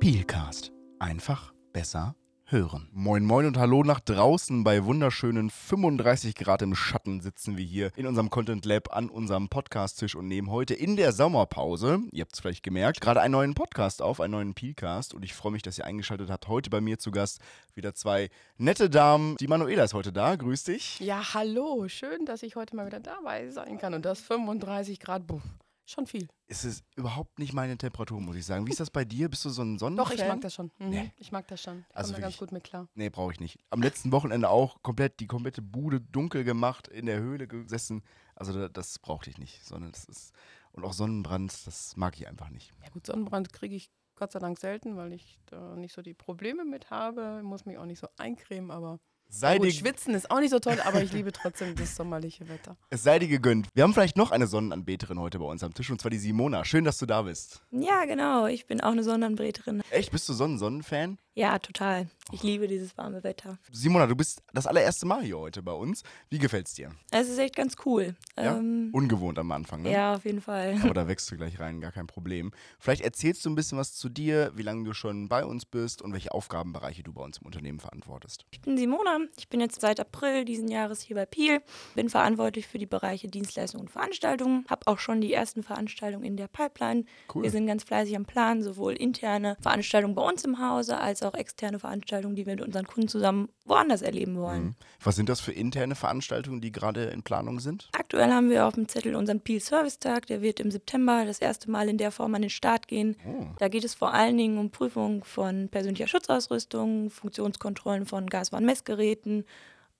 Peelcast. Einfach besser hören. Moin moin und hallo nach draußen. Bei wunderschönen 35 Grad im Schatten sitzen wir hier in unserem Content Lab an unserem Podcast-Tisch und nehmen heute in der Sommerpause, ihr habt es vielleicht gemerkt, gerade einen neuen Podcast auf, einen neuen Peelcast. Und ich freue mich, dass ihr eingeschaltet habt. Heute bei mir zu Gast wieder zwei nette Damen. Die Manuela ist heute da. Grüß dich. Ja, hallo. Schön, dass ich heute mal wieder dabei sein kann. Und das 35 Grad. Buh. Schon viel. Es ist überhaupt nicht meine Temperatur, muss ich sagen. Wie ist das bei dir? Bist du so ein Sonnenfan? Doch, ich mag das schon. Mhm. Nee. Ich mag das schon. Ich Also da ganz gut mit klar. Nee, brauche ich nicht. Am letzten Wochenende auch komplett die komplette Bude dunkel gemacht, in der Höhle gesessen. Also da- das brauchte ich nicht, sondern das ist und auch Sonnenbrand, das mag ich einfach nicht. Ja gut, Sonnenbrand kriege ich Gott sei Dank selten, weil ich da nicht so die Probleme mit habe. Ich muss mich auch nicht so eincremen, aber Sei gut, dir, schwitzen ist auch nicht so toll, aber ich liebe trotzdem das sommerliche Wetter. es sei dir gegönnt. Wir haben vielleicht noch eine Sonnenanbeterin heute bei uns am Tisch und zwar die Simona. Schön, dass du da bist. Ja, genau. Ich bin auch eine Sonnenanbeterin. Echt, bist du Sonnen-Sonnenfan? Ja, total. Ich liebe dieses warme Wetter. Simona, du bist das allererste Mal hier heute bei uns. Wie gefällt's dir? Es ist echt ganz cool. Ja? Ähm, Ungewohnt am Anfang, ne? ja, auf jeden Fall. Aber da wächst du gleich rein, gar kein Problem. Vielleicht erzählst du ein bisschen was zu dir, wie lange du schon bei uns bist und welche Aufgabenbereiche du bei uns im Unternehmen verantwortest. Ich bin Simona. Ich bin jetzt seit April diesen Jahres hier bei Peel. Bin verantwortlich für die Bereiche Dienstleistungen und Veranstaltungen. Habe auch schon die ersten Veranstaltungen in der Pipeline. Cool. Wir sind ganz fleißig am Plan, sowohl interne Veranstaltungen bei uns im Hause als auch externe Veranstaltungen, die wir mit unseren Kunden zusammen woanders erleben wollen. Mhm. Was sind das für interne Veranstaltungen, die gerade in Planung sind? Aktuell haben wir auf dem Zettel unseren Peel Service Tag. Der wird im September das erste Mal in der Form an den Start gehen. Oh. Da geht es vor allen Dingen um Prüfung von persönlicher Schutzausrüstung, Funktionskontrollen von Gaswarnmessgeräten.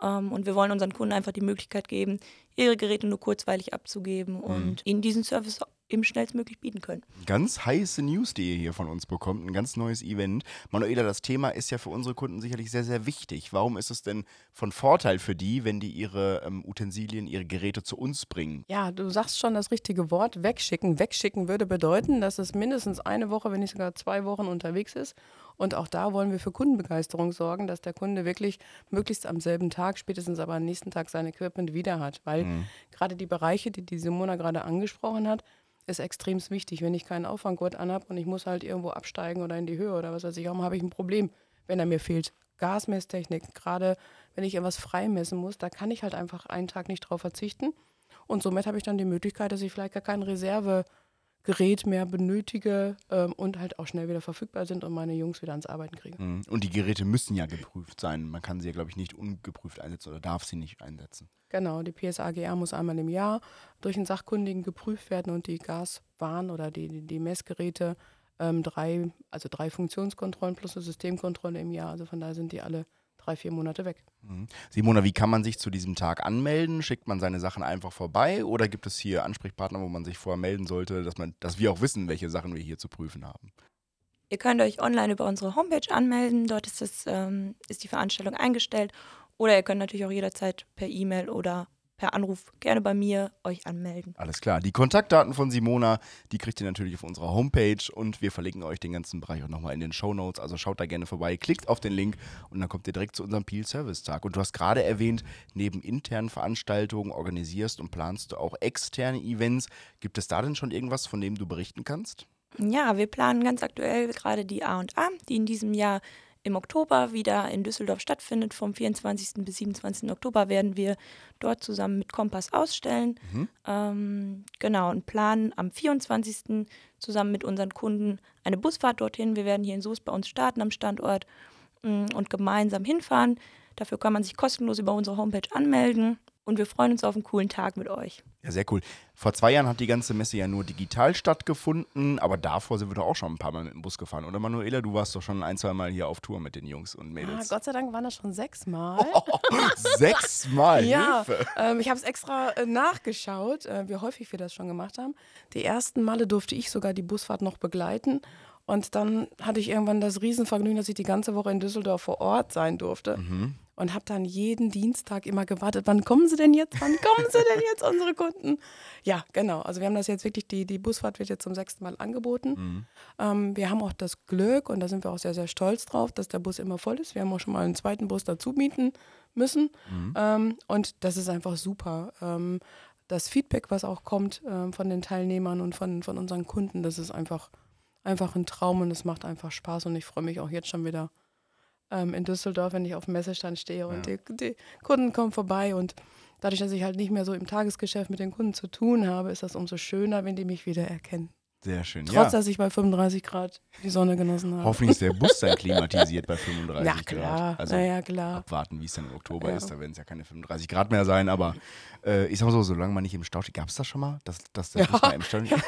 Ähm, und wir wollen unseren Kunden einfach die Möglichkeit geben, ihre Geräte nur kurzweilig abzugeben und ihnen diesen Service eben schnellstmöglich bieten können. Ganz heiße News, die ihr hier von uns bekommt, ein ganz neues Event. Manuela, das Thema ist ja für unsere Kunden sicherlich sehr, sehr wichtig. Warum ist es denn von Vorteil für die, wenn die ihre ähm, Utensilien, ihre Geräte zu uns bringen? Ja, du sagst schon das richtige Wort, wegschicken. Wegschicken würde bedeuten, dass es mindestens eine Woche, wenn nicht sogar zwei Wochen unterwegs ist. Und auch da wollen wir für Kundenbegeisterung sorgen, dass der Kunde wirklich möglichst am selben Tag, spätestens aber am nächsten Tag sein Equipment wieder hat. Weil gerade die Bereiche, die die Simona gerade angesprochen hat, ist extrem wichtig. Wenn ich keinen Auffanggurt anhab und ich muss halt irgendwo absteigen oder in die Höhe oder was weiß ich, warum habe ich ein Problem, wenn er mir fehlt. Gasmesstechnik, gerade wenn ich irgendwas freimessen muss, da kann ich halt einfach einen Tag nicht drauf verzichten. Und somit habe ich dann die Möglichkeit, dass ich vielleicht gar kein Reservegerät mehr benötige ähm, und halt auch schnell wieder verfügbar sind und meine Jungs wieder ans Arbeiten kriege. Mhm. Und die Geräte müssen ja geprüft sein. Man kann sie ja, glaube ich, nicht ungeprüft einsetzen oder darf sie nicht einsetzen. Genau, die PSAGR muss einmal im Jahr durch einen Sachkundigen geprüft werden und die Gaswarn oder die, die, die Messgeräte ähm, drei, also drei Funktionskontrollen plus eine Systemkontrolle im Jahr. Also von daher sind die alle drei, vier Monate weg. Mhm. Simona, wie kann man sich zu diesem Tag anmelden? Schickt man seine Sachen einfach vorbei oder gibt es hier Ansprechpartner, wo man sich vorher melden sollte, dass, man, dass wir auch wissen, welche Sachen wir hier zu prüfen haben? Ihr könnt euch online über unsere Homepage anmelden. Dort ist, das, ähm, ist die Veranstaltung eingestellt. Oder ihr könnt natürlich auch jederzeit per E-Mail oder per Anruf gerne bei mir euch anmelden. Alles klar. Die Kontaktdaten von Simona, die kriegt ihr natürlich auf unserer Homepage und wir verlinken euch den ganzen Bereich auch nochmal in den Show Notes. Also schaut da gerne vorbei, klickt auf den Link und dann kommt ihr direkt zu unserem Peel Service Tag. Und du hast gerade erwähnt, neben internen Veranstaltungen organisierst und planst du auch externe Events. Gibt es da denn schon irgendwas, von dem du berichten kannst? Ja, wir planen ganz aktuell gerade die A&A, die in diesem Jahr im Oktober wieder in Düsseldorf stattfindet. Vom 24. bis 27. Oktober werden wir dort zusammen mit Kompass ausstellen. Ähm, genau, und planen am 24. zusammen mit unseren Kunden eine Busfahrt dorthin. Wir werden hier in Soest bei uns starten am Standort mm, und gemeinsam hinfahren. Dafür kann man sich kostenlos über unsere Homepage anmelden. Und wir freuen uns auf einen coolen Tag mit euch. Ja, sehr cool. Vor zwei Jahren hat die ganze Messe ja nur digital stattgefunden, aber davor sind wir doch auch schon ein paar Mal mit dem Bus gefahren. Oder Manuela, du warst doch schon ein, zwei Mal hier auf Tour mit den Jungs und Ah, Mädels. Gott sei Dank waren das schon sechsmal. Sechsmal, Ja, Hilfe. ähm, ich habe es extra äh, nachgeschaut, äh, wie häufig wir das schon gemacht haben. Die ersten Male durfte ich sogar die Busfahrt noch begleiten. Und dann hatte ich irgendwann das Riesenvergnügen, dass ich die ganze Woche in Düsseldorf vor Ort sein durfte. Und habe dann jeden Dienstag immer gewartet, wann kommen sie denn jetzt? Wann kommen sie denn jetzt, unsere Kunden? Ja, genau. Also wir haben das jetzt wirklich, die, die Busfahrt wird jetzt zum sechsten Mal angeboten. Ähm, wir haben auch das Glück, und da sind wir auch sehr, sehr stolz drauf, dass der Bus immer voll ist. Wir haben auch schon mal einen zweiten Bus dazu mieten müssen. Ähm, und das ist einfach super. Ähm, das Feedback, was auch kommt ähm, von den Teilnehmern und von, von unseren Kunden, das ist einfach einfach ein Traum und es macht einfach Spaß und ich freue mich auch jetzt schon wieder ähm, in Düsseldorf, wenn ich auf dem Messestand stehe und ja. die, die, Kunden kommen vorbei und dadurch, dass ich halt nicht mehr so im Tagesgeschäft mit den Kunden zu tun habe, ist das umso schöner, wenn die mich wieder erkennen. Sehr schön. Trotz, ja. dass ich bei 35 Grad die Sonne genossen habe. Hoffentlich ist der Bus dann klimatisiert bei 35 ja, klar. Grad. Also ja, klar. abwarten, wie es dann im Oktober ja. ist. Da werden es ja keine 35 Grad mehr sein. Aber äh, ich sag mal so, solange man nicht im Stau steht. Gab es das schon mal, dass, dass der Bus mal im Stau steht?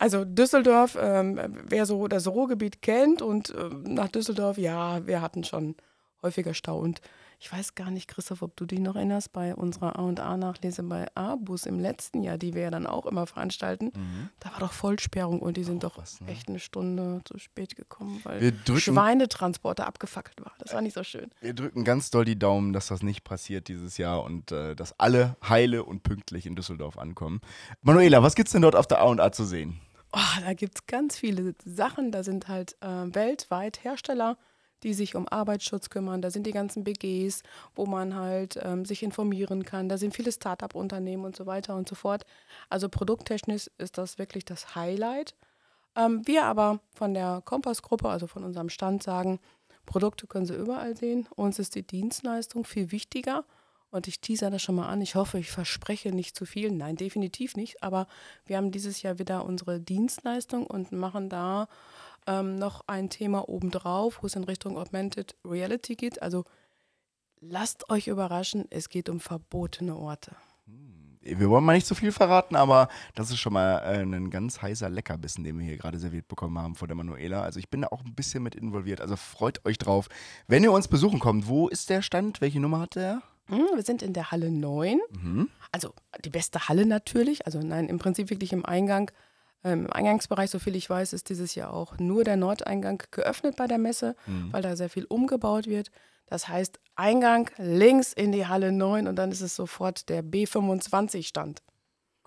Also Düsseldorf, ähm, wer so das Ruhrgebiet kennt und äh, nach Düsseldorf, ja, wir hatten schon häufiger Stau. Und ich weiß gar nicht, Christoph, ob du dich noch erinnerst, bei unserer A&A-Nachlese bei A-Bus im letzten Jahr, die wir ja dann auch immer veranstalten, mhm. da war doch Vollsperrung und die sind doch was, ne? echt eine Stunde zu spät gekommen, weil Schweinetransporter abgefackelt war. Das war nicht so schön. Wir drücken ganz doll die Daumen, dass das nicht passiert dieses Jahr und äh, dass alle heile und pünktlich in Düsseldorf ankommen. Manuela, was gibt es denn dort auf der A&A zu sehen? Oh, da gibt es ganz viele Sachen. Da sind halt äh, weltweit Hersteller die sich um Arbeitsschutz kümmern. Da sind die ganzen BGs, wo man halt ähm, sich informieren kann. Da sind viele Start-up-Unternehmen und so weiter und so fort. Also produkttechnisch ist das wirklich das Highlight. Ähm, wir aber von der Kompass-Gruppe, also von unserem Stand, sagen, Produkte können Sie überall sehen. Uns ist die Dienstleistung viel wichtiger. Und ich teaser das schon mal an. Ich hoffe, ich verspreche nicht zu viel. Nein, definitiv nicht. Aber wir haben dieses Jahr wieder unsere Dienstleistung und machen da ähm, noch ein Thema obendrauf, wo es in Richtung Augmented Reality geht. Also lasst euch überraschen, es geht um verbotene Orte. Hm, wir wollen mal nicht so viel verraten, aber das ist schon mal äh, ein ganz heißer Leckerbissen, den wir hier gerade serviert bekommen haben von der Manuela. Also ich bin da auch ein bisschen mit involviert. Also freut euch drauf. Wenn ihr uns besuchen kommt, wo ist der Stand? Welche Nummer hat der? Hm, wir sind in der Halle 9. Mhm. Also die beste Halle natürlich. Also nein, im Prinzip wirklich im Eingang ähm, Im Eingangsbereich, soviel ich weiß, ist dieses Jahr auch nur der Nordeingang geöffnet bei der Messe, mhm. weil da sehr viel umgebaut wird. Das heißt, Eingang links in die Halle 9 und dann ist es sofort der B25-Stand.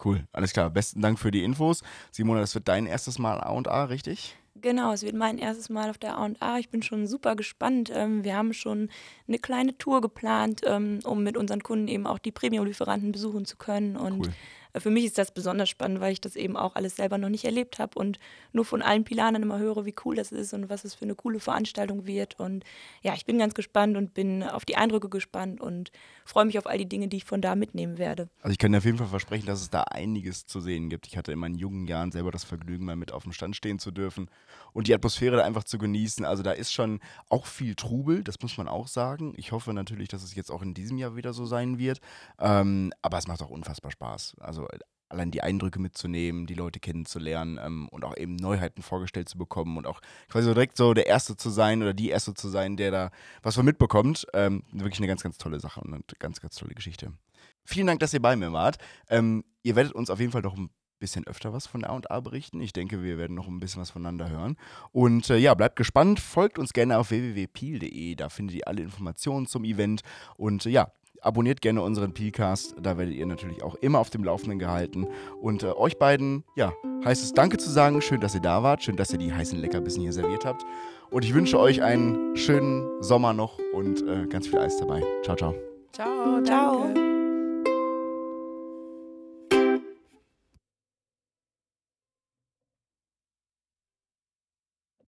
Cool, alles klar. Besten Dank für die Infos. Simona, das wird dein erstes Mal A&A, richtig? Genau, es wird mein erstes Mal auf der A&A. Ich bin schon super gespannt. Ähm, wir haben schon eine kleine Tour geplant, ähm, um mit unseren Kunden eben auch die Premium-Lieferanten besuchen zu können. Und cool für mich ist das besonders spannend, weil ich das eben auch alles selber noch nicht erlebt habe und nur von allen Pilanern immer höre, wie cool das ist und was es für eine coole Veranstaltung wird. Und ja, ich bin ganz gespannt und bin auf die Eindrücke gespannt und freue mich auf all die Dinge, die ich von da mitnehmen werde. Also ich kann dir auf jeden Fall versprechen, dass es da einiges zu sehen gibt. Ich hatte in meinen jungen Jahren selber das Vergnügen, mal mit auf dem Stand stehen zu dürfen und die Atmosphäre da einfach zu genießen. Also da ist schon auch viel Trubel, das muss man auch sagen. Ich hoffe natürlich, dass es jetzt auch in diesem Jahr wieder so sein wird. Ähm, aber es macht auch unfassbar Spaß. Also allein die Eindrücke mitzunehmen, die Leute kennenzulernen ähm, und auch eben Neuheiten vorgestellt zu bekommen und auch quasi direkt so der Erste zu sein oder die Erste zu sein, der da was von mitbekommt. Ähm, wirklich eine ganz, ganz tolle Sache und eine ganz, ganz tolle Geschichte. Vielen Dank, dass ihr bei mir wart. Ähm, ihr werdet uns auf jeden Fall noch ein bisschen öfter was von A&A berichten. Ich denke, wir werden noch ein bisschen was voneinander hören. Und äh, ja, bleibt gespannt. Folgt uns gerne auf www.peel.de. Da findet ihr alle Informationen zum Event. Und äh, ja, Abonniert gerne unseren Podcast, da werdet ihr natürlich auch immer auf dem Laufenden gehalten. Und äh, euch beiden, ja, heißt es Danke zu sagen. Schön, dass ihr da wart. Schön, dass ihr die heißen Leckerbissen hier serviert habt. Und ich wünsche euch einen schönen Sommer noch und äh, ganz viel Eis dabei. Ciao, ciao. Ciao, ciao.